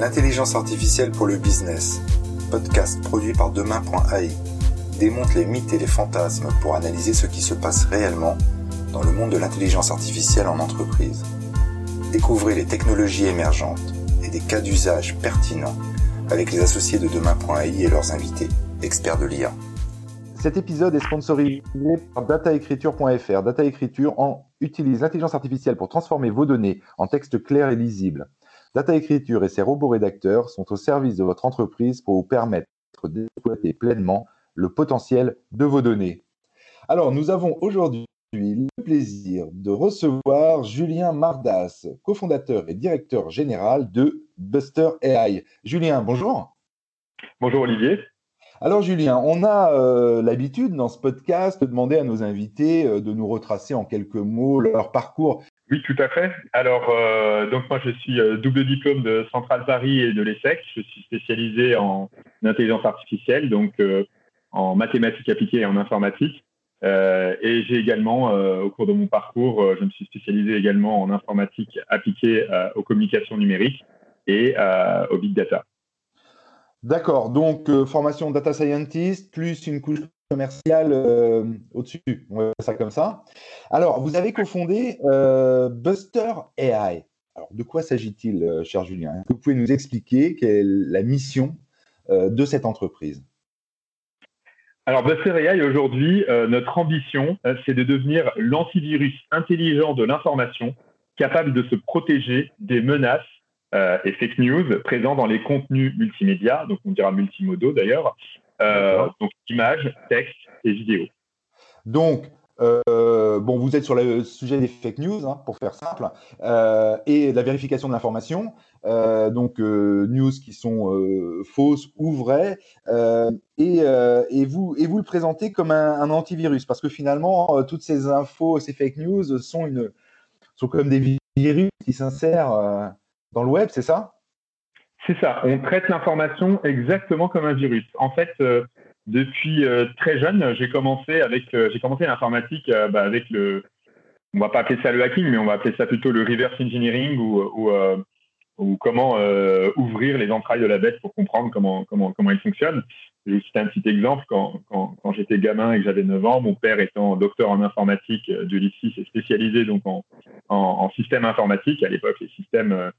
L'intelligence artificielle pour le business, podcast produit par demain.ai, démonte les mythes et les fantasmes pour analyser ce qui se passe réellement dans le monde de l'intelligence artificielle en entreprise. Découvrez les technologies émergentes et des cas d'usage pertinents avec les associés de demain.ai et leurs invités, experts de l'IA. Cet épisode est sponsorisé par dataécriture.fr. Dataécriture utilise l'intelligence artificielle pour transformer vos données en texte clair et lisible. Data Écriture et ses robots rédacteurs sont au service de votre entreprise pour vous permettre d'exploiter pleinement le potentiel de vos données. Alors, nous avons aujourd'hui le plaisir de recevoir Julien Mardas, cofondateur et directeur général de Buster AI. Julien, bonjour. Bonjour Olivier. Alors Julien, on a euh, l'habitude dans ce podcast de demander à nos invités euh, de nous retracer en quelques mots leur parcours. Oui, tout à fait. Alors, euh, donc moi, je suis euh, double diplôme de Centrale Paris et de l'ESSEC. Je suis spécialisé en intelligence artificielle, donc euh, en mathématiques appliquées et en informatique. et j'ai également, au cours de mon parcours, je me suis spécialisé également en informatique appliquée aux communications numériques et au big data. D'accord. Donc, formation data scientist plus une couche commercial euh, au-dessus. On va ça comme ça. Alors, vous avez cofondé euh, Buster AI. Alors, de quoi s'agit-il, euh, cher Julien? Vous pouvez nous expliquer quelle est la mission de cette entreprise? Alors, Buster AI, aujourd'hui, notre ambition, c'est de devenir l'antivirus intelligent de l'information, capable de se protéger des menaces et fake news présents dans les contenus multimédia, donc on dira multimodaux d'ailleurs, donc images, texte et vidéo. Donc, euh, bon, vous êtes sur le sujet des fake news, hein, pour faire simple, euh, et de la vérification de l'information. donc, news qui sont fausses ou vraies, et, vous, et vous le présentez comme un, antivirus, parce que finalement, toutes ces infos, ces fake news sont, une, sont comme des virus qui s'insèrent dans le web, c'est ça? C'est ça, on traite l'information exactement comme un virus. En fait, euh, depuis euh, très jeune, j'ai commencé euh, commencé l'informatique bah, avec le on va pas appeler ça le hacking, mais on va appeler ça plutôt le reverse engineering ou, ou, comment ouvrir les entrailles de la bête pour comprendre comment comment comment il fonctionne. Je vais citer un petit exemple. Quand, quand, quand j'étais gamin et que j'avais 9 ans, mon père étant docteur en informatique de l'IFSI, s'est spécialisé donc en, en, en, système informatique. À l'époque, les systèmes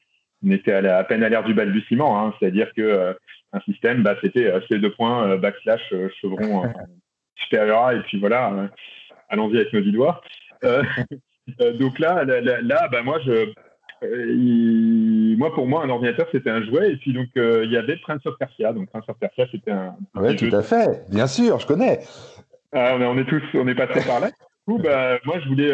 on était à, peine à l'ère du balbutiement, hein, c'est-à-dire que euh, un système, bah, c'était euh, ces deux points euh, backslash chevron supérieur A, et puis voilà, allons-y avec nos dix doigts. donc là, là, bah, moi, je, moi, pour moi, un ordinateur, c'était un jouet. Et puis, donc, il y avait Prince of Persia. Donc, Prince of Persia, c'était un. Oui, tout à fait. Bien sûr, je connais. Ah, on, est, tous, on est passé par là. Du coup, bah, moi, je voulais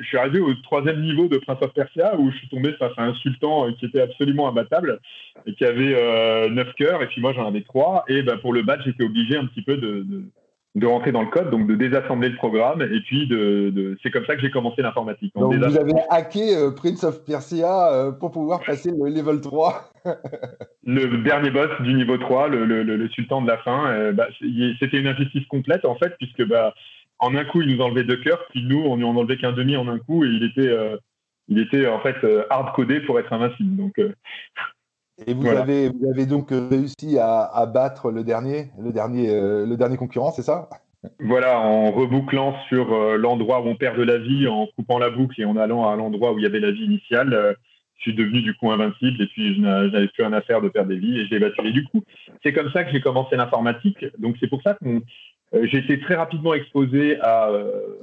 je suis arrivé au troisième niveau de Prince of Persia où je suis tombé face à un sultan euh, qui était absolument imbattable et qui avait euh, neuf cœurs et puis moi j'en avais trois. Et ben, pour le battre j'étais obligé un petit peu de, de, rentrer dans le code donc de désassembler le programme et puis de, c'est comme ça que j'ai commencé l'informatique. Donc vous avez hacké euh, Prince of Persia pour pouvoir passer le level 3 Le dernier boss du niveau 3, le, le, le sultan de la fin, bah, c'était une injustice complète en fait puisque bah, en un coup, il nous enlevait deux cœurs, puis nous, on lui en enlevait qu'un demi en un coup, et il était, euh, il était en fait euh, hard codé pour être invincible. Donc, euh, et vous, avez, vous avez donc réussi à, battre le dernier, le dernier, le dernier concurrent, c'est ça? Voilà, en rebouclant sur l'endroit où on perd de la vie, en coupant la boucle et en allant à l'endroit où il y avait la vie initiale, je suis devenu du coup invincible et puis je n'avais plus rien à faire de perdre des vies et je l'ai battu. Et du coup, c'est comme ça que j'ai commencé l'informatique. Donc c'est pour ça que euh, j'ai été très rapidement exposé à, euh,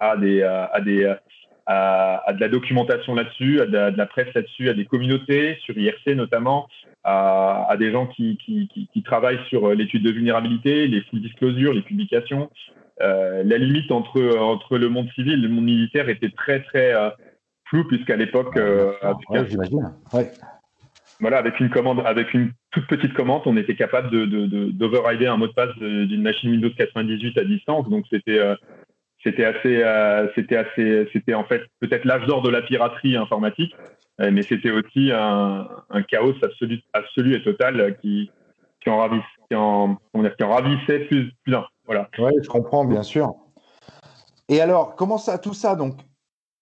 à, des, à, des, à, de la documentation là-dessus, à de la, presse là-dessus, à des communautés, sur IRC notamment, à, des gens qui, qui, qui, travaillent sur euh, l'étude de vulnérabilité, les full disclosures, les publications. Euh, la limite entre, entre le monde civil et le monde militaire était très, très euh, floue, puisqu'à l'époque. Euh, j'imagine. Ouais voilà, avec une commande, avec une toute petite commande, on était capable de, d'overrider un mot de passe d'une machine Windows 98 à distance. Donc c'était euh, c'était assez euh, c'était assez c'était en fait peut-être l'âge d'or de la piraterie informatique, euh, mais c'était aussi un, chaos absolu absolu et total qui qui en ravissait qui en, qui en ravissait plus plus. Voilà. Oui, je comprends bien sûr. Et alors, comment ça tout ça donc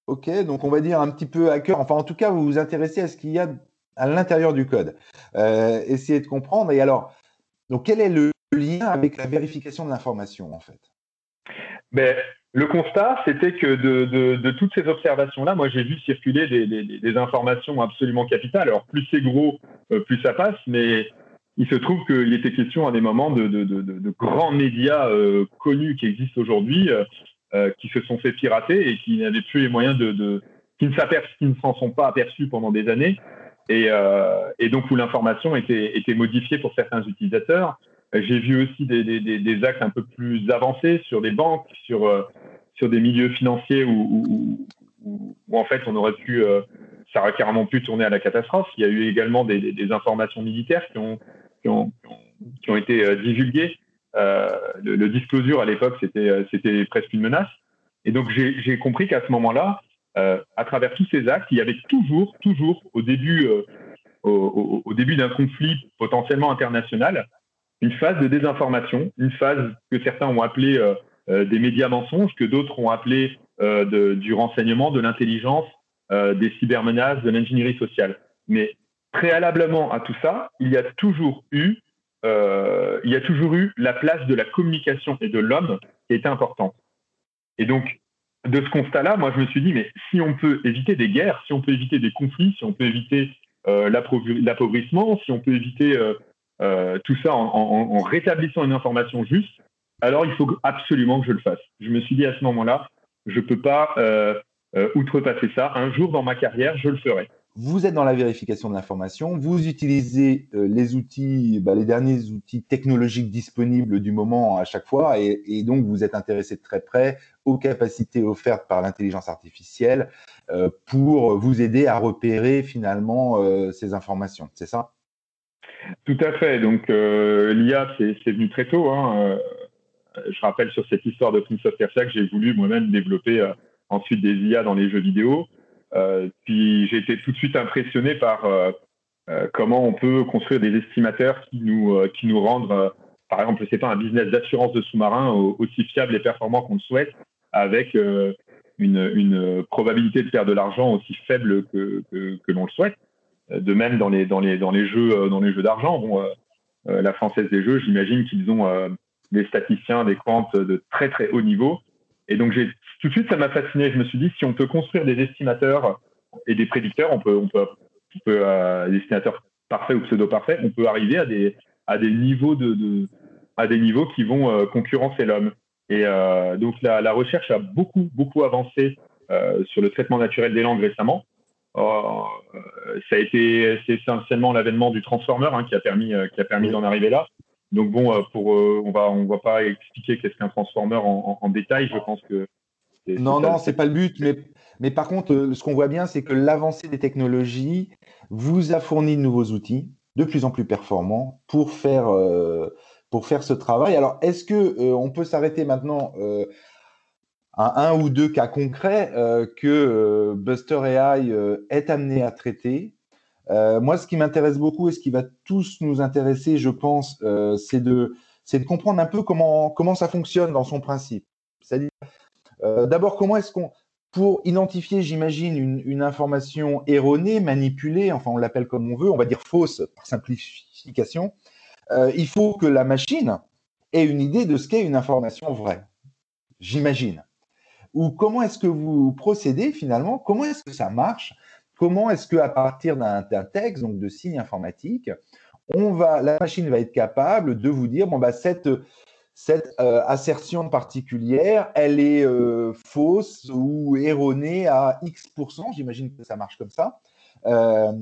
Ok, donc on va dire un petit peu hacker. Enfin, en tout cas, vous vous intéressez à ce qu'il y a à l'intérieur du code. essayer de comprendre. Et alors, donc quel est le lien avec la vérification de l'information en fait? Ben, le constat, c'était que de, toutes ces observations-là, moi j'ai vu circuler des, informations absolument capitales. Alors plus c'est gros, euh, plus ça passe, mais il se trouve qu'il était question à des moments de, grands médias euh, connus qui existent aujourd'hui, euh, qui se sont fait pirater et qui n'avaient plus les moyens de, qui ne s'en sont pas aperçus pendant des années, et, donc où l'information était, modifiée pour certains utilisateurs. J'ai vu aussi des, actes un peu plus avancés sur des banques, sur, euh, des milieux financiers où, en fait on aurait pu, euh, ça aurait carrément pu tourner à la catastrophe. Il y a eu également des, informations militaires qui ont, été euh, divulguées. le, disclosure à l'époque, c'était presque une menace. Et donc j'ai compris qu'à ce moment-là, à travers tous ces actes, il y avait toujours, toujours au début, au, au, début d'un conflit potentiellement international, une phase de désinformation, une phase que certains ont appelée euh, euh, des médias mensonges, que d'autres ont appelé euh, du renseignement, de l'intelligence, des cybermenaces, de l'ingénierie sociale. Mais préalablement à tout ça, il y a toujours eu, il y a toujours eu la place de la communication et de l'homme qui était importante. Et donc, de ce constat-là, moi, je me suis dit, mais si on peut éviter des guerres, si on peut éviter des conflits, si on peut éviter l'appauvrissement, si on peut éviter euh, tout ça en, rétablissant une information juste, alors il faut absolument que je le fasse. Je me suis dit à ce moment-là, je ne peux pas euh, euh, outrepasser ça. Un jour dans ma carrière, je le ferai. Vous êtes dans la vérification de l'information, vous utilisez les outils, bah, les derniers outils technologiques disponibles du moment à chaque fois, et, donc vous êtes intéressé de très près aux capacités offertes par l'intelligence artificielle pour vous aider à repérer finalement ces informations. C'est ça? Tout à fait. Donc, euh, l'IA, c'est venu très tôt. Hein. Euh, je rappelle sur cette histoire de Prince of Persia que j'ai voulu moi-même développer euh, ensuite des IA dans les jeux vidéo. Puis, j'ai été tout de suite impressionné par comment on peut construire des estimateurs qui nous, qui nous rendent, par exemple, c'est pas un business d'assurance de sous-marin aussi fiable et performant qu'on le souhaite, avec une, probabilité de faire de l'argent aussi faible que, que, l'on le souhaite. De même dans les, dans les, dans les jeux, euh, dans jeux d'argent, euh, euh, la française des jeux, j'imagine qu'ils ont des statisticiens, des quantes de très très haut niveau. Et donc j'ai tout de suite ça m'a fasciné. Je me suis dit si on peut construire des estimateurs et des prédicteurs, on peut, on peut, on peut des estimateurs parfaits ou pseudo parfaits, on peut arriver à des à des niveaux de, à des niveaux qui vont concurrencer l'homme. Et donc la, la, recherche a beaucoup beaucoup avancé sur le traitement naturel des langues récemment. Oh, euh, ça a été c'est essentiellement l'avènement du transformer hein, qui a permis euh, qui a permis d'en arriver là. Donc bon, euh, pour on va on va pas expliquer qu'est-ce qu'un transformer en, en, détail. Je pense que non non c'est pas le but, mais mais par contre ce qu'on voit bien c'est que l'avancée des technologies vous a fourni de nouveaux outils de plus en plus performants pour faire pour faire ce travail. Alors est-ce que on peut s'arrêter maintenant à un ou deux cas concrets euh, que euh, Buster AI euh, est amené à traiter? moi, ce qui m'intéresse beaucoup et ce qui va tous nous intéresser, je pense, c'est de, de comprendre un peu comment, comment ça fonctionne dans son principe. C'est-à-dire, d'abord, comment est-ce qu'on, pour identifier, j'imagine, une, information erronée, manipulée, enfin on l'appelle comme on veut, on va dire fausse par simplification, il faut que la machine ait une idée de ce qu'est une information vraie. J'imagine ou comment est-ce que vous procédez finalement? Comment est-ce que ça marche? Comment est-ce que à partir d'un texte, donc de signes informatiques, on va, la machine va être capable de vous dire bon bah cette cette euh, assertion particulière, elle est euh, fausse ou erronée à X%, j'imagine que ça marche comme ça. Euh,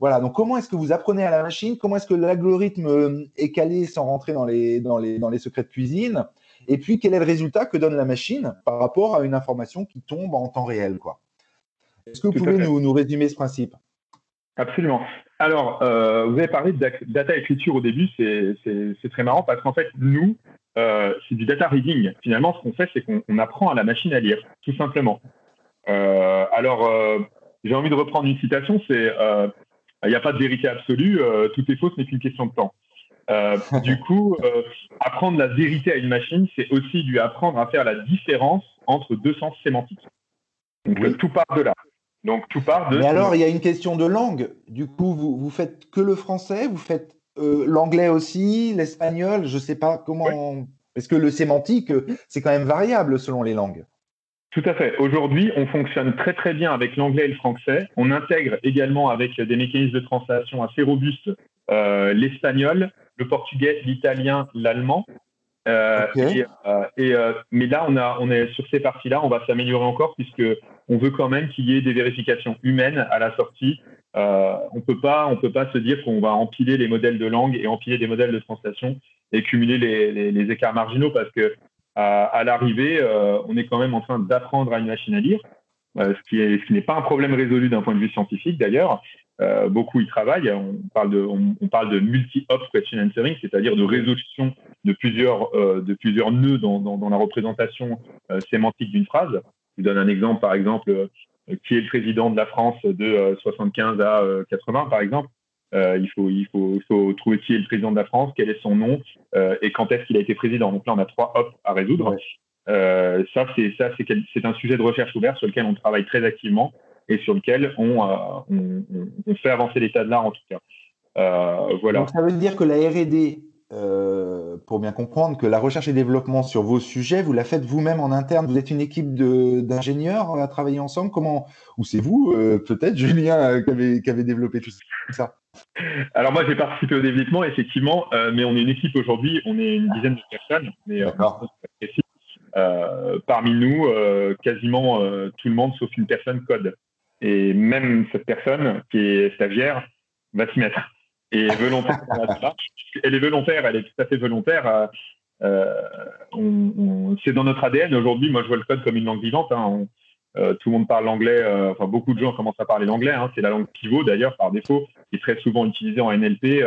voilà, donc comment est-ce que vous apprenez à la machine? Comment est-ce que l'algorithme est calé sans rentrer dans les, dans les, dans les secrets de cuisine? Et puis, quel est le résultat que donne la machine par rapport à une information qui tombe en temps réel quoi? Est-ce que vous pouvez nous, résumer ce principe? Absolument. Alors, euh, vous avez parlé de data écriture au début, c'est très marrant parce qu'en fait, nous, euh, c'est du data reading. Finalement, ce qu'on fait, c'est qu'on apprend à la machine à lire, tout simplement. Euh, alors, j'ai envie de reprendre une citation, c'est il n'y a pas de vérité absolue, tout est faux, ce n'est qu'une question de temps. Euh, du coup, euh, apprendre la vérité à une machine, c'est aussi lui apprendre à faire la différence entre deux sens sémantiques. Donc, tout part de là. Donc tout part de. Mais alors, il y a une question de langue. Du coup, vous, vous faites que le français, vous faites euh, l'anglais aussi, l'espagnol, je ne sais pas comment. Parce que le sémantique, c'est quand même variable selon les langues. Tout à fait. Aujourd'hui, on fonctionne très très bien avec l'anglais et le français. On intègre également avec des mécanismes de translation assez robustes euh, l'espagnol, le portugais, l'italien, l'allemand. Euh, euh, mais là, on, a, on est sur ces parties-là, on va s'améliorer encore puisque on veut quand même qu'il y ait des vérifications humaines à la sortie. On peut pas, on peut pas se dire qu'on va empiler les modèles de langue et empiler des modèles de translation et cumuler les, écarts marginaux parce que à, l'arrivée, euh, on est quand même en train d'apprendre à une machine à lire, euh, ce qui est, n'est pas un problème résolu d'un point de vue scientifique d'ailleurs. Euh, beaucoup y travaillent. On parle de, multi-op question answering, c'est-à-dire de résolution de plusieurs, de plusieurs nœuds dans, dans, la représentation sémantique d'une phrase. Je vous donne un exemple, par exemple, qui est le président de la France de 75 à 80, par exemple. Euh, il, faut, il, faut, faut, trouver qui est le président de la France, quel est son nom euh, et quand est-ce qu'il a été président. Donc là, on a trois hops à résoudre. Euh, ça, c'est ça, c'est un sujet de recherche ouvert sur lequel on travaille très activement et sur lequel on, on, on fait avancer l'état de l'art en tout cas. voilà. Donc ça veut dire que la R&D euh, pour bien comprendre que la recherche et développement sur vos sujets, vous la faites vous-même en interne. Vous êtes une équipe d'ingénieurs à travailler ensemble. Comment Ou c'est vous, euh, peut-être, Julien, euh, qui, avez, qui avez développé tout ça? Alors moi, j'ai participé au développement, effectivement, mais on est une équipe aujourd'hui. On est une dizaine de personnes. Mais, parmi nous, quasiment tout le monde, sauf une personne, code. Et même cette personne, qui est stagiaire, va s'y mettre et volontaire Elle est volontaire, elle est tout à fait volontaire. Euh, euh, c'est dans notre ADN aujourd'hui. Moi, je vois le code comme une langue vivante. Hein. Euh, tout le monde parle l'anglais. enfin, beaucoup de gens commencent à parler l'anglais. Hein. C'est la langue pivot d'ailleurs par défaut, qui est très souvent utilisée en NLP.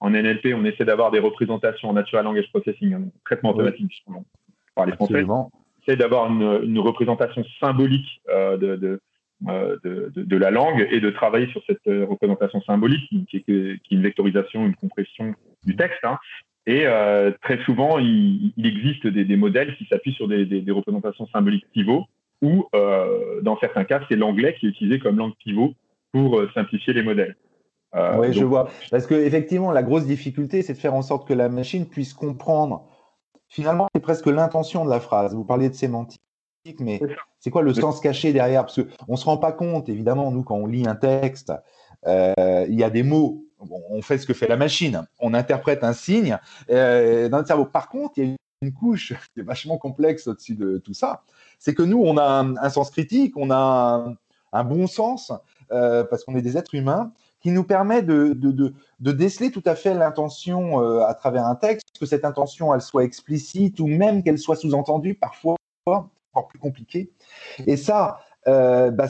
en NLP, on essaie d'avoir des représentations en natural language processing, un traitement automatique par les français. On essaie d'avoir une, une, représentation symbolique de, de euh, de, de, la langue et de travailler sur cette euh, représentation symbolique qui, est, une vectorisation, une compression du texte. Hein. Et euh, très souvent, il, existe des, modèles qui s'appuient sur des, des, représentations symboliques pivot, ou dans certains cas, c'est l'anglais qui est utilisé comme langue pivot pour simplifier les modèles. oui, je vois. Parce que effectivement, la grosse difficulté, c'est de faire en sorte que la machine puisse comprendre. Finalement, c'est presque l'intention de la phrase. Vous parliez de sémantique mais c'est quoi le sens caché derrière? Parce qu'on ne se rend pas compte, évidemment, nous, quand on lit un texte, euh, il y a des mots, on fait ce que fait la machine, on interprète un signe euh, dans le cerveau. Par contre, il y a une couche qui est vachement complexe au-dessus de tout ça, c'est que nous, on a un, sens critique, on a un, bon sens, euh, parce qu'on est des êtres humains, qui nous permet de, de, de déceler tout à fait l'intention à travers un texte, que cette intention, elle soit explicite ou même qu'elle soit sous-entendue parfois plus compliqué. Et ça, euh, bah,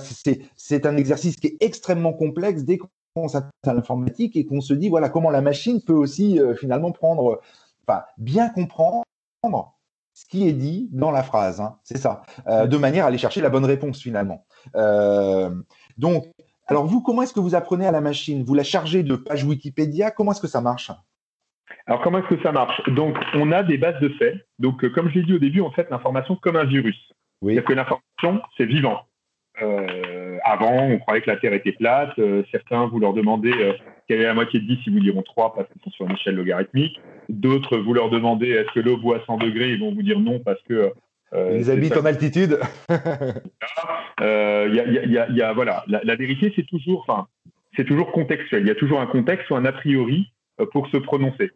c'est un exercice qui est extrêmement complexe dès qu'on s'attaque à l'informatique et qu'on se dit, voilà, comment la machine peut aussi euh, finalement prendre, enfin, bien comprendre ce qui est dit dans la phrase. Hein. c'est ça, euh, de manière à aller chercher la bonne réponse finalement. donc, alors vous, comment est-ce que vous apprenez à la machine? Vous la chargez de pages Wikipédia? Comment est-ce que ça marche? Alors, comment est-ce que ça marche? Donc, on a des bases de faits. Donc, comme je l'ai dit au début, on fait l'information comme un virus. Oui. C'est-à-dire que l'information, c'est vivant. Euh, avant, on croyait que la Terre était plate. Euh, certains, vous leur demandez euh, quelle est la moitié de 10, ils vous diront 3 parce qu'ils sont sur une échelle logarithmique. D'autres, vous leur demandez est-ce que l'eau bout à 100 degrés, ils vont vous dire non parce que... ils habitent en altitude. Voilà, la, vérité, c'est toujours, c'est toujours contextuel. Il y a toujours un contexte ou un a priori pour se prononcer.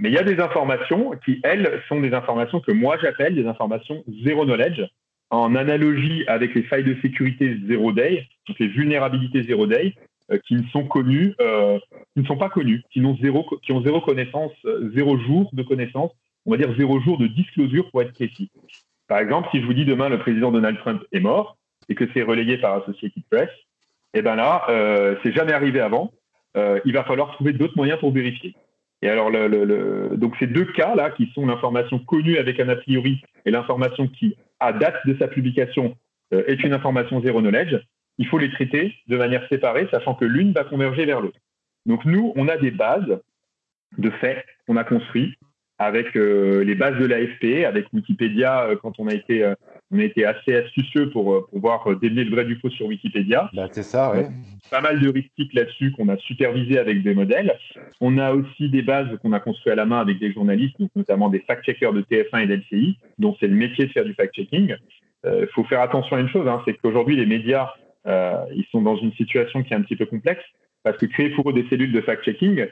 Mais il y a des informations qui, elles, sont des informations que moi j'appelle des informations zéro knowledge, en analogie avec les failles de sécurité zero day, donc les vulnérabilités zero day, euh, qui ne sont connues, euh, qui ne sont pas connues, qui ont zéro, qui ont zéro connaissance, euh, zéro jour de connaissance, on va dire zéro jour de disclosure pour être précis. Par exemple, si je vous dis demain le président Donald Trump est mort et que c'est relayé par Associated Press, eh ben là, euh, c'est jamais arrivé avant. Il va falloir trouver d'autres moyens pour vérifier. Et alors, donc ces deux cas-là, qui sont l'information connue avec un a priori et l'information qui, à date de sa publication, euh, est une information zéro knowledge, il faut les traiter de manière séparée, sachant que l'une va converger vers l'autre. Donc nous, on a des bases de faits qu'on a construits avec euh, les bases de l'AFP, avec Wikipédia euh, quand on a été on a été assez astucieux pour pouvoir démêler le vrai du faux sur Wikipédia. Bah, c'est ça, oui. Pas mal d'heuristiques là-dessus qu'on a supervisé avec des modèles. On a aussi des bases qu'on a construites à la main avec des journalistes, notamment des fact-checkers de TF1 et d'LCI, dont c'est le métier de faire du fact-checking. Il faut faire attention à une chose, hein, c'est qu'aujourd'hui, les médias, ils sont dans une situation qui est un petit peu complexe, parce que créer pour eux des cellules de fact-checking,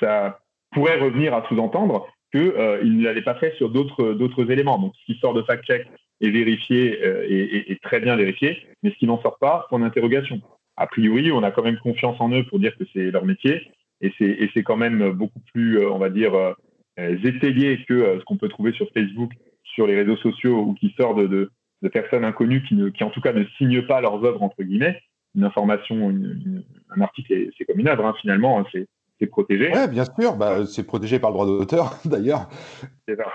ça pourrait revenir à sous-entendre qu'ils euh, ne l'avaient pas fait sur d'autres éléments. Donc, ce qui sort de fact-check est vérifié euh, et, très bien vérifié, mais ce qui n'en sort pas, point d'interrogation. A priori, on a quand même confiance en eux pour dire que c'est leur métier, et c'est quand même beaucoup plus, euh, on va dire, étayé que ce qu'on peut trouver sur Facebook, sur les réseaux sociaux, ou qui sort de, personnes inconnues qui, ne, qui, en tout cas, ne signent pas leurs œuvres, entre guillemets. Une information, un article, c'est comme une œuvre, hein, finalement. Hein, c'est c'est protégé. Oui, bien sûr, bah, c'est protégé par le droit d'auteur, d'ailleurs. C'est ça.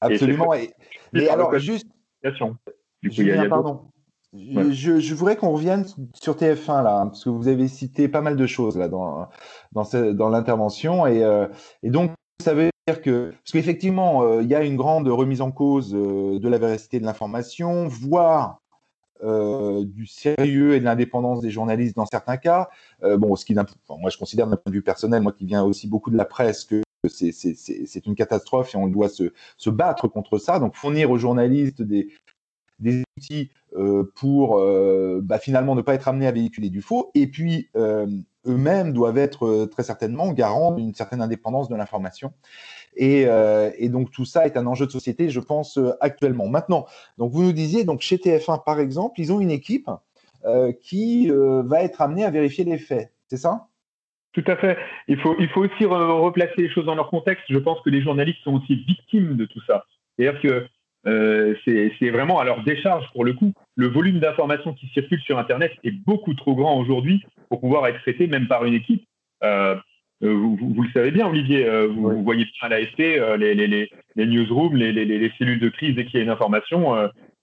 Absolument. Et, mais alors, juste. Du coup, pardon. Je, voudrais qu'on revienne sur TF1 là, parce que vous avez cité pas mal de choses là dans dans, dans l'intervention et, euh, et, donc ça veut dire que parce qu'effectivement euh, il y a une grande remise en cause euh, de la véracité de l'information, voire du sérieux et de l'indépendance des journalistes dans certains cas. Bon, ce qui, moi, je considère d'un point de vue personnel, moi qui viens aussi beaucoup de la presse, que c'est une catastrophe et on doit se, battre contre ça. Donc, fournir aux journalistes des, outils euh, pour euh, bah, finalement ne pas être amenés à véhiculer du faux. Et puis, euh, eux-mêmes doivent être très certainement garants d'une certaine indépendance de l'information. Euh, et, donc tout ça est un enjeu de société, je pense, actuellement. Maintenant, donc vous nous disiez, donc chez TF1 par exemple, ils ont une équipe qui va être amenée à vérifier les faits, c'est ça? Tout à fait. Il faut, il faut aussi replacer les choses dans leur contexte. Je pense que les journalistes sont aussi victimes de tout ça. C'est-à-dire que c'est vraiment à leur décharge pour le coup. Le volume d'informations qui circulent sur Internet est beaucoup trop grand aujourd'hui pour pouvoir être traité même par une équipe. Euh, vous, le savez bien, Olivier, euh, vous, voyez bien à euh, les, les, les, les, newsrooms, les, cellules de crise dès qu'il y a une information.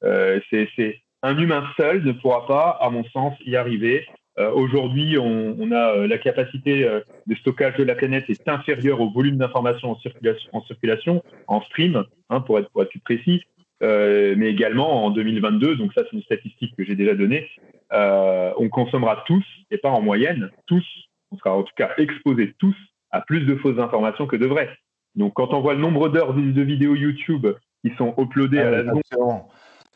c'est un humain seul ne pourra pas, à mon sens, y arriver. Aujourd'hui, on, on, a la capacité de stockage de la planète est inférieure au volume d'informations en circulation, en circulation, en stream, hein, pour, être, pour être plus précis. mais également en 2022, donc ça c'est une statistique que j'ai déjà donnée, on consommera tous, et pas en moyenne, tous on sera en tout cas exposés tous à plus de fausses informations que de vraies. Donc, quand on voit le nombre d'heures de vidéos YouTube qui sont uploadées à la seconde,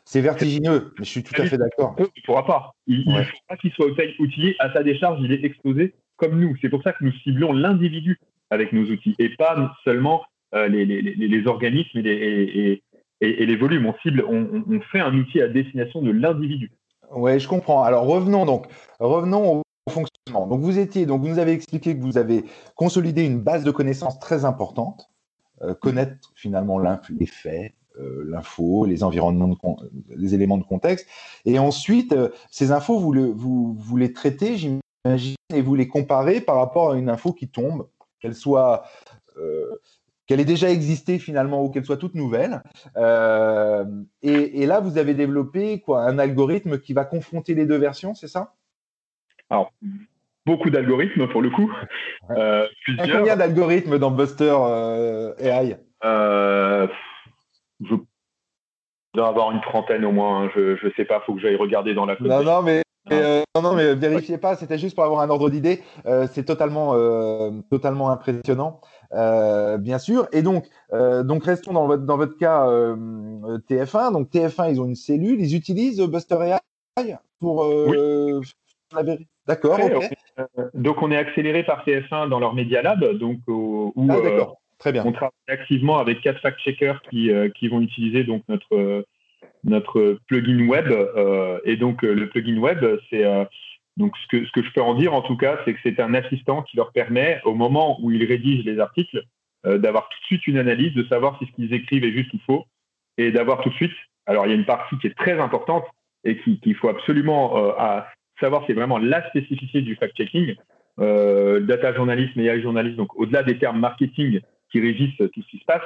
c'est vertigineux, mais je suis tout à fait d'accord. Il ne pourra pas. Il ne faut pas qu'il soit outillé à sa décharge, il est exposé comme nous. C'est pour ça que nous ciblons l'individu avec nos outils et pas seulement euh, les, organismes et, les, volumes. On cible, on, on, fait un outil à destination de l'individu. Oui, je comprends. Alors revenons donc, revenons au fonctionnement. Donc vous étiez, donc vous nous avez expliqué que vous avez consolidé une base de connaissances très importante, euh, connaître finalement les faits, l'info, les environnements, les éléments de contexte, et ensuite euh, ces infos vous, le, vous, vous les traitez, j'imagine, et vous les comparez par rapport à une info qui tombe, qu'elle soit qu'elle ait déjà existé finalement ou qu'elle soit toute nouvelle. Et, et, là, vous avez développé quoi, un algorithme qui va confronter les deux versions, c'est ça? Alors, beaucoup d'algorithmes pour le coup. Euh, Combien d'algorithmes dans Buster euh, AI euh, Je dois avoir une trentaine au moins. Hein. Je ne sais pas, il faut que j'aille regarder dans la. Non, non, mais euh, non, non, mais vérifiez pas, c'était juste pour avoir un ordre d'idée. c'est totalement, totalement impressionnant, bien sûr. Et donc, donc restons dans votre, dans votre cas TF1. Donc TF1, ils ont une cellule, ils utilisent Buster AI pour la vérité. D'accord. Euh, donc on est accéléré par TF1 dans leur Media Lab, donc où ah, euh, On travaille activement avec quatre fact-checkers qui, euh, qui vont utiliser donc notre notre plugin web. et donc le plugin web, c'est donc ce que ce que je peux en dire en tout cas, c'est que c'est un assistant qui leur permet au moment où ils rédigent les articles d'avoir tout de suite une analyse, de savoir si ce qu'ils écrivent est juste ou faux, et d'avoir tout de suite. Alors il y a une partie qui est très importante et qu'il faut absolument à, savoir c'est vraiment la spécificité du fact-checking. Euh, data journalisme et AI journalisme, donc au-delà des termes marketing qui régissent tout ce qui se passe,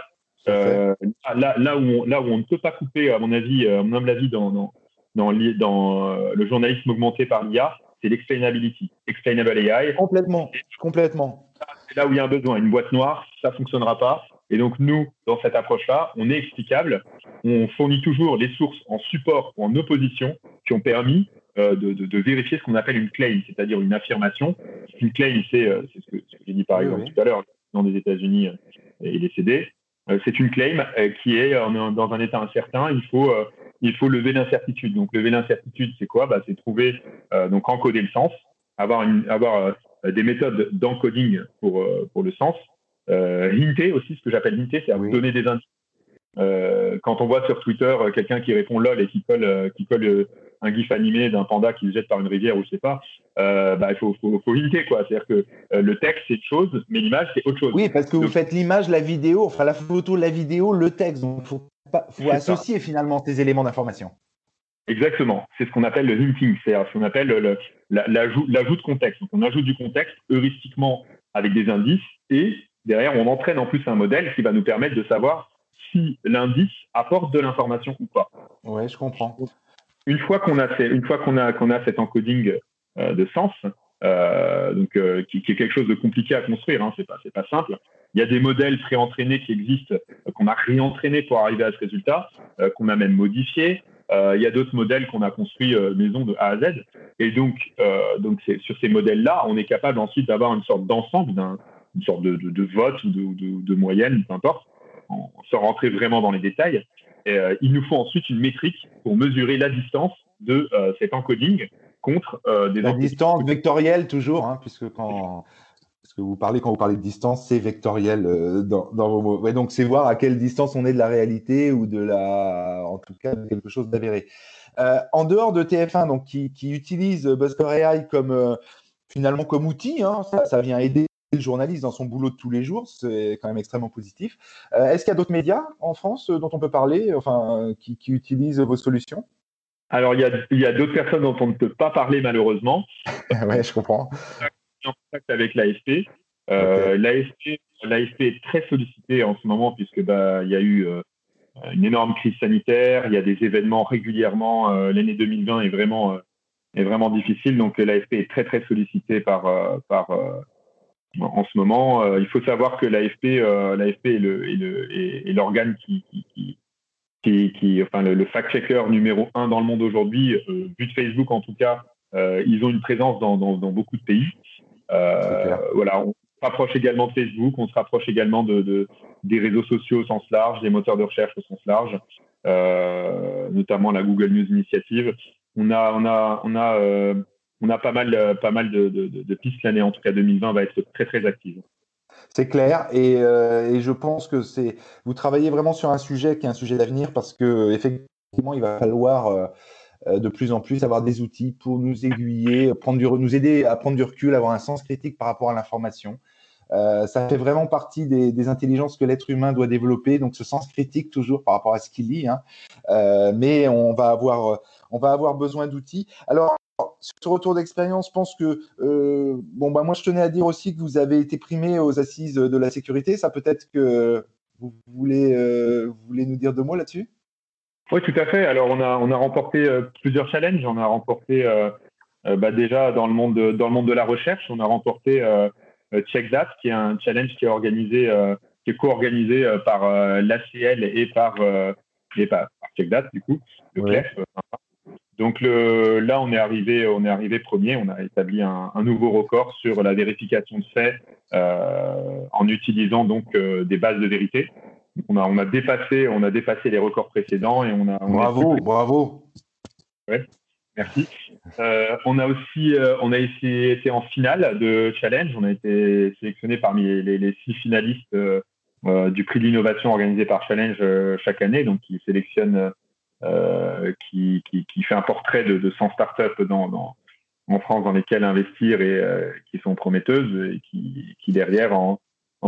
euh, là, là, où on, là où on ne peut pas couper, à mon avis, à mon humble avis, dans, dans, dans, dans euh, le journalisme augmenté par l'IA, c'est l'explainability, explainable AI. Complètement, complètement. C'est là où il y a un besoin. Une boîte noire, ça fonctionnera pas. Et donc, nous, dans cette approche-là, on est explicable. On fournit toujours les sources en support ou en opposition qui ont permis de, de, vérifier ce qu'on appelle une claim, c'est-à-dire une affirmation. Une claim, c'est ce que, que j'ai dit par exemple tout à l'heure, dans des États-Unis et les CD. c'est une claim qui est dans un état incertain. Il faut il faut lever l'incertitude. Donc, lever l'incertitude, c'est quoi? Bah, C'est trouver, euh, donc encoder le sens, avoir, une, avoir euh, des méthodes d'encoding pour, euh, pour le sens. hinter aussi, ce que j'appelle hinter, c'est oui. donner des indices. quand on voit sur Twitter quelqu'un qui répond lol et qui colle, qui colle un gif animé d'un panda qui se jette par une rivière ou je sais pas, bah, il faut, faut, faut hinter quoi. C'est-à-dire que le texte c'est une chose, mais l'image c'est autre chose. Oui, parce que vous faites l'image, la vidéo, enfin la photo, la vidéo, le texte. Donc faut il faut associer finalement ces éléments d'information. Exactement. C'est ce qu'on appelle le hinting, c'est ce qu'on appelle l'ajout de contexte. Donc, on ajoute du contexte heuristiquement avec des indices et derrière, on entraîne en plus un modèle qui va nous permettre de savoir si l'indice apporte de l'information ou pas. Oui, je comprends. Une fois qu'on a, une fois qu'on a, qu'on a cet encoding euh, de sens, euh, donc, euh, qui, est quelque chose de compliqué à construire, hein, c'est pas, c'est pas simple. Il y a des modèles pré-entraînés qui existent, euh, qu'on a réentraînés pour arriver à ce résultat, euh, qu'on a même modifié. Euh, il y a d'autres modèles qu'on a construits maison de A à Z. Et donc, donc sur ces modèles-là, on est capable ensuite d'avoir une sorte d'ensemble, une sorte de, de, vote ou de, de, moyenne, peu importe, sans rentrer vraiment dans les détails. Et, il nous faut ensuite une métrique pour mesurer la distance de cet encoding contre des la distance vectorielle toujours, hein, puisque quand que vous parlez quand vous parlez de distance, c'est vectoriel euh, dans, vos mots. donc c'est voir à quelle distance on est de la réalité ou de la, en tout cas, de quelque chose d'avéré. Euh, en dehors de TF1, donc qui, utilise Buzzcore AI comme euh, finalement comme outil, hein, ça, vient aider le journaliste dans son boulot de tous les jours, c'est quand même extrêmement positif. Est-ce qu'il y a d'autres médias en France dont on peut parler, enfin, qui, utilisent vos solutions? Alors, il y a, a d'autres personnes dont on ne peut pas parler malheureusement. ouais, je comprends en contact avec l'AFP. Euh, L'AFP est très sollicité en ce moment puisque bah, il y a eu euh, une énorme crise sanitaire, il y a des événements régulièrement. Euh, l'année 2020 est vraiment est vraiment difficile, donc l'AFP est très très sollicité par par en ce moment. il faut savoir que l'AFP l'AFP est le l'organe qui, qui, qui, qui, enfin le, fact-checker numéro un dans le monde aujourd'hui, vu de Facebook en tout cas, ils ont une présence dans, dans, dans beaucoup de pays. Euh, voilà, on se rapproche également de Facebook, on se rapproche également de, des réseaux sociaux au sens large, des moteurs de recherche au sens large, euh, notamment la Google News Initiative. On a, on a, on a, euh, on a pas mal, pas mal de, pistes l'année, en tout cas 2020 va être très très active. C'est clair et, et, je pense que c'est vous travaillez vraiment sur un sujet qui est un sujet d'avenir parce que effectivement il va falloir euh, de plus en plus avoir des outils pour nous aiguiller, prendre du, nous aider à prendre du recul, avoir un sens critique par rapport à l'information. Euh, ça fait vraiment partie des, intelligences que l'être humain doit développer, donc ce sens critique toujours par rapport à ce qu'il lit. Hein. Euh, mais on va avoir, on va avoir besoin d'outils. Alors, sur ce retour d'expérience, je pense que bon, bah moi, je tenais à dire aussi que vous avez été primé aux assises de la sécurité. Ça peut-être que vous voulez, vous voulez nous dire deux mots là-dessus? Oui, tout à fait. Alors, on a, on a remporté euh, plusieurs challenges. On a remporté euh, euh, bah, déjà dans le, monde de, dans le monde de la recherche, on a remporté Check That, qui est un challenge qui est organisé, qui est co-organisé par l'ACL et par, et par, Check That, du coup, le CLEF. Donc le, là, on est arrivé, on est arrivé premier. On a établi un, un nouveau record sur la vérification de faits en utilisant donc des bases de vérité on a, on a dépassé, on a dépassé les records précédents et on a. bravo, bravo. Ouais, merci. Euh, on a aussi, euh, on a été en finale de challenge. On a été sélectionné parmi les, six finalistes euh, du prix de l'innovation organisé par Challenge chaque année, donc qui sélectionne, qui, qui, fait un portrait de, de 100 startups dans, dans, en France dans lesquelles investir et qui sont prometteuses et qui, qui derrière en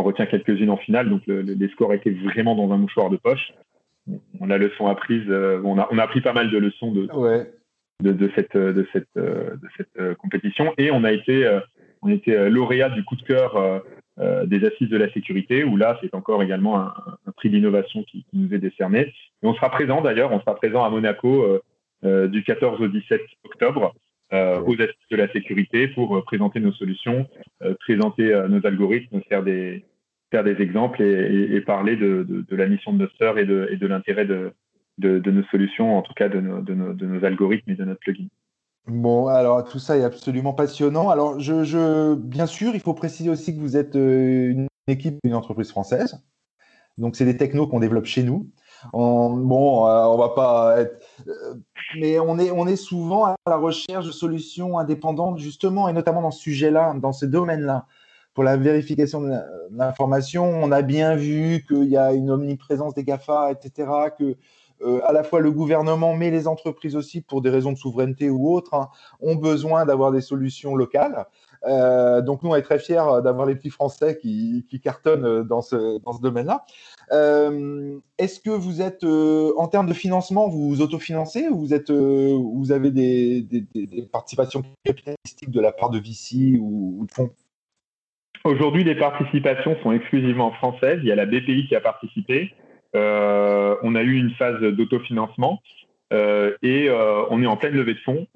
retient quelques-unes en finale, donc les scores étaient vraiment dans un mouchoir de poche. On a leçon apprise, euh, on, a, on a appris pas mal de leçons de, de, cette, de cette, de cette euh, compétition. Et on a été, euh, on était lauréat du coup de cœur des assises de la sécurité, où là, c'est encore également un, prix d'innovation qui, nous est décerné. Et on sera présent d'ailleurs, on sera présent à Monaco du 14 au 17 octobre euh, aux assises de la sécurité pour euh, présenter nos solutions, euh, présenter nos algorithmes, faire des, faire des exemples et, parler de, la mission de et de, et de l'intérêt de, nos solutions, en tout cas de nos, de nos algorithmes et de notre plugin. Bon, alors tout ça est absolument passionnant. Alors, je, bien sûr, il faut préciser aussi que vous êtes euh, une équipe, une entreprise française. Donc, c'est des technos qu'on développe chez nous. bon, euh, on va pas être, euh, mais on est, on est souvent à la recherche de solutions indépendantes, justement, et notamment dans ce sujet-là, dans ce domaine-là. Pour la vérification de l'information, on a bien vu qu'il y a une omniprésence des GAFA, etc., euh, à la fois le gouvernement, mais les entreprises aussi, pour des raisons de souveraineté ou autres, hein, ont besoin d'avoir des solutions locales. Euh, donc nous, on est très fiers d'avoir les petits Français qui, cartonnent dans ce, domaine-là. Euh, est-ce que vous êtes, en termes de financement, vous vous autofinancez ou vous, avez des, participations capitalistiques de la part de ou, ou de fonds? Aujourd'hui, les participations sont exclusivement françaises. Il y a la BPI qui a participé. Euh, on a eu une phase d'autofinancement euh, et euh, on est en pleine levée de fonds.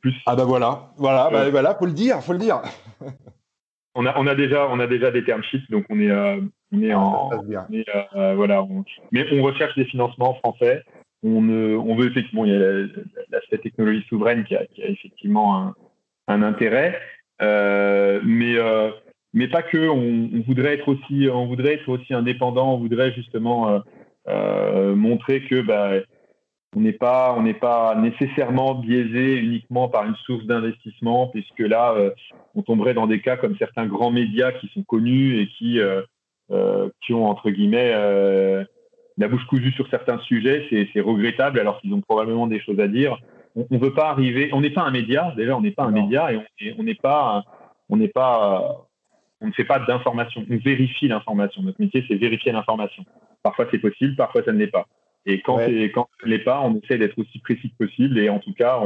plus... Ah bah voilà, voilà, bah, voilà, faut le dire, faut le dire. on a, on a déjà, on a déjà des term sheets, donc on est, on est ah, en, voilà, mais on recherche des financements français. On, on veut effectivement, il y a l'aspect technologie souveraine qui a, effectivement un, un intérêt, mais mais pas que. On, voudrait être aussi, on voudrait être aussi indépendant. On voudrait justement euh, euh, montrer que bah, on n'est pas, on n'est pas nécessairement biaisé uniquement par une source d'investissement, puisque là, euh, on tomberait dans des cas comme certains grands médias qui sont connus et qui, qui ont entre guillemets la bouche cousue sur certains sujets. C'est regrettable, alors qu'ils ont probablement des choses à dire. On ne veut pas arriver. On n'est pas un média. Déjà, on n'est pas un média et on n'est pas, on n'est pas on ne fait pas d'information, on vérifie l'information. Notre métier, c'est vérifier l'information. Parfois, c'est possible, parfois, ça ne l'est pas. Et quand, quand ça ne l'est pas, on essaie d'être aussi précis que possible. Et en tout cas,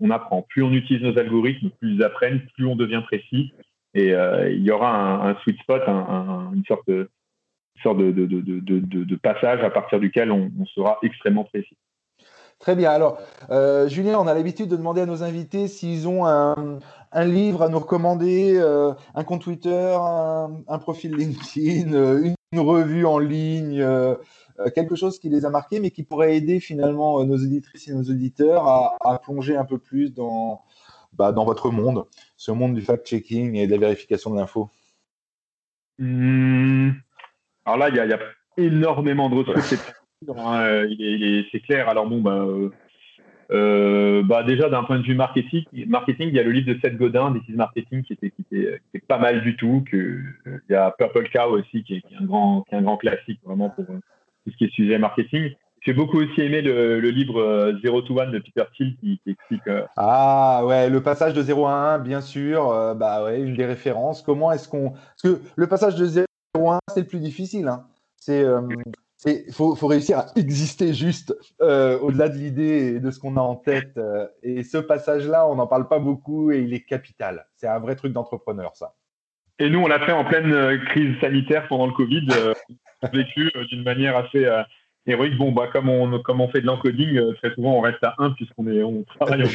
on, apprend. Plus on utilise nos algorithmes, plus ils apprennent, plus on devient précis. Et euh, il y aura un, sweet spot, une sorte de, sorte de, passage à partir duquel on sera extrêmement précis. Très bien. Alors, euh, Julien, on a l'habitude de demander à nos invités s'ils ont un, livre à nous recommander, euh, un compte Twitter, un, profil LinkedIn, euh, une, revue en ligne, quelque chose qui les a marqués, mais qui pourrait aider finalement nos auditrices et nos auditeurs à, plonger un peu plus dans, bah, dans votre monde, ce monde du fact-checking et de la vérification de l'info. Mmh. Alors là, il y, a énormément de ressources. Hein, euh, c'est clair. Alors bon, bah, euh, euh, bah déjà d'un point de vue marketing, marketing, il y a le livre de Seth Godin, This is Marketing, qui était, qui était, pas mal du tout. Que, il y a Purple Cow aussi, qui est, un grand, qui est un grand classique vraiment pour tout ce qui est sujet marketing. J'ai beaucoup aussi aimé le, livre Zero to One de Peter Thiel qui, explique. Ah ouais, le passage de 0 à 1, bien sûr. bah ouais, une des références. Comment est-ce qu'on. Parce que le passage de 0 à 1, c'est le plus difficile. Hein. C'est il faut, réussir à exister juste euh, au-delà de l'idée et de ce qu'on a en tête. Euh, et ce passage-là, on n'en parle pas beaucoup et il est capital. C'est un vrai truc d'entrepreneur, ça. Et nous, on l'a fait en pleine euh, crise sanitaire pendant le Covid, vécu d'une manière assez héroïque. Bon, bah, comme on, fait de l'encoding, très souvent, on reste à 1 puisqu'on on travaille en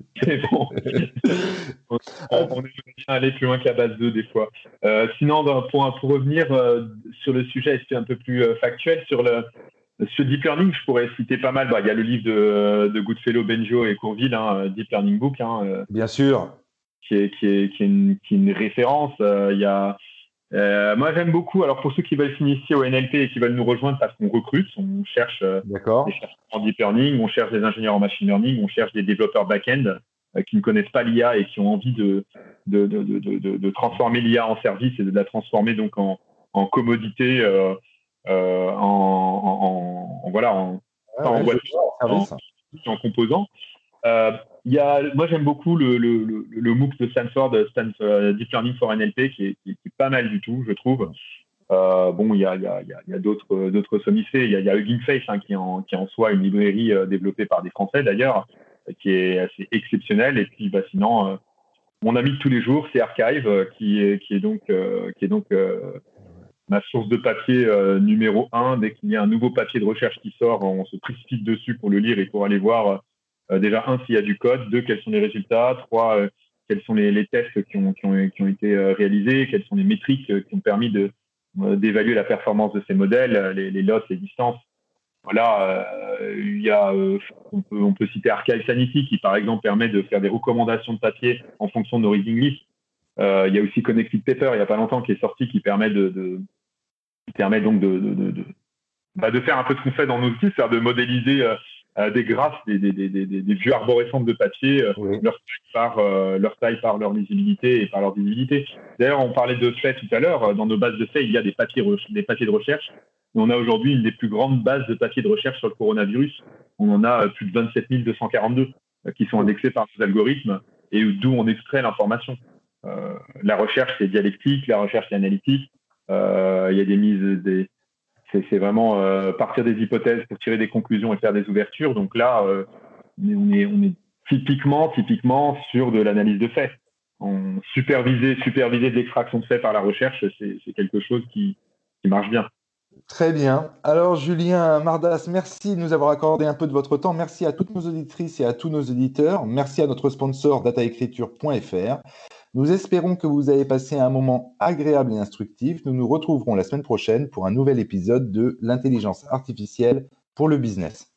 binaire. bon. on, est bien aller plus loin qu'à base 2 des fois. Euh, sinon, pour, pour revenir euh, sur le sujet un peu plus euh, factuel, sur le sur Deep Learning, je pourrais citer pas mal. Bah, il y a le livre de, de Goodfellow, Benjo et Courville, hein, Deep Learning Book. Hein, bien sûr. Qui est, qui est, qui est, une, qui est une, référence. Il y a euh, moi, j'aime beaucoup. Alors, pour ceux qui veulent s'initier au NLP et qui veulent nous rejoindre parce qu'on recrute, on cherche euh, des chercheurs en deep learning, on cherche des ingénieurs en machine learning, on cherche des développeurs back-end euh, qui ne connaissent pas l'IA et qui ont envie de, de, de, de, de transformer l'IA en service et de la transformer donc en, en commodité, en, en, voilà, en, en, en, en composant. Euh, y a, moi, j'aime beaucoup le, le, le, MOOC de Stanford, Stanford Deep Learning for NLP, qui est, pas mal du tout, je trouve. Euh, bon, il y a, y a, y a d'autres, d'autres sommissés. Il y a, y Hugging Face, hein, qui, en, qui en soi une librairie euh, développée par des Français d'ailleurs, qui est assez exceptionnelle. Et puis, bah, sinon, euh, mon ami de tous les jours, c'est Archive, euh, qui est, qui est donc, qui est donc ma source de papier numéro un. Dès qu'il y a un nouveau papier de recherche qui sort, on se précipite dessus pour le lire et pour aller voir euh, déjà, un, s'il y a du code, deux, quels sont les résultats, trois, euh, quels sont les, tests qui ont, été réalisés, quelles sont les métriques qui ont permis d'évaluer la performance de ces modèles, les, les lots, les distances. Voilà, il y a, on, peut, on peut citer Archive Sanity qui, par exemple, permet de faire des recommandations de papier en fonction de nos reading lists. il y a aussi Connected Paper, il n'y a pas longtemps, qui est sorti, qui permet de, permet donc de, de, de, bah, de faire un peu ce qu'on fait dans nos outils, c'est-à-dire de modéliser euh, euh, des graphes, des, des, des, des, vues arborescentes de papier, euh, leur, taille par, leur taille par leur lisibilité et par leur visibilité. D'ailleurs, on parlait de faits tout à l'heure. Dans nos bases de faits, il y a des papiers, des papiers de recherche. On a aujourd'hui une des plus grandes bases de papiers de recherche sur le coronavirus. On en a plus de 27 242 qui sont indexés par nos algorithmes et d'où on extrait l'information. la recherche, c'est dialectique, la recherche, c'est analytique. il y a des mises, des, c'est vraiment euh, partir des hypothèses pour tirer des conclusions et faire des ouvertures. Donc là, euh, on, est, typiquement, typiquement sur de l'analyse de faits. On superviser, de l'extraction de faits par la recherche, c'est quelque chose qui marche bien. Très bien. Alors, Julien Mardas, merci de nous avoir accordé un peu de votre temps. Merci à toutes nos auditrices et à tous nos éditeurs. Merci à notre sponsor dataécriture.fr. Nous espérons que vous avez passé un moment agréable et instructif. Nous nous retrouverons la semaine prochaine pour un nouvel épisode de l'intelligence artificielle pour le business.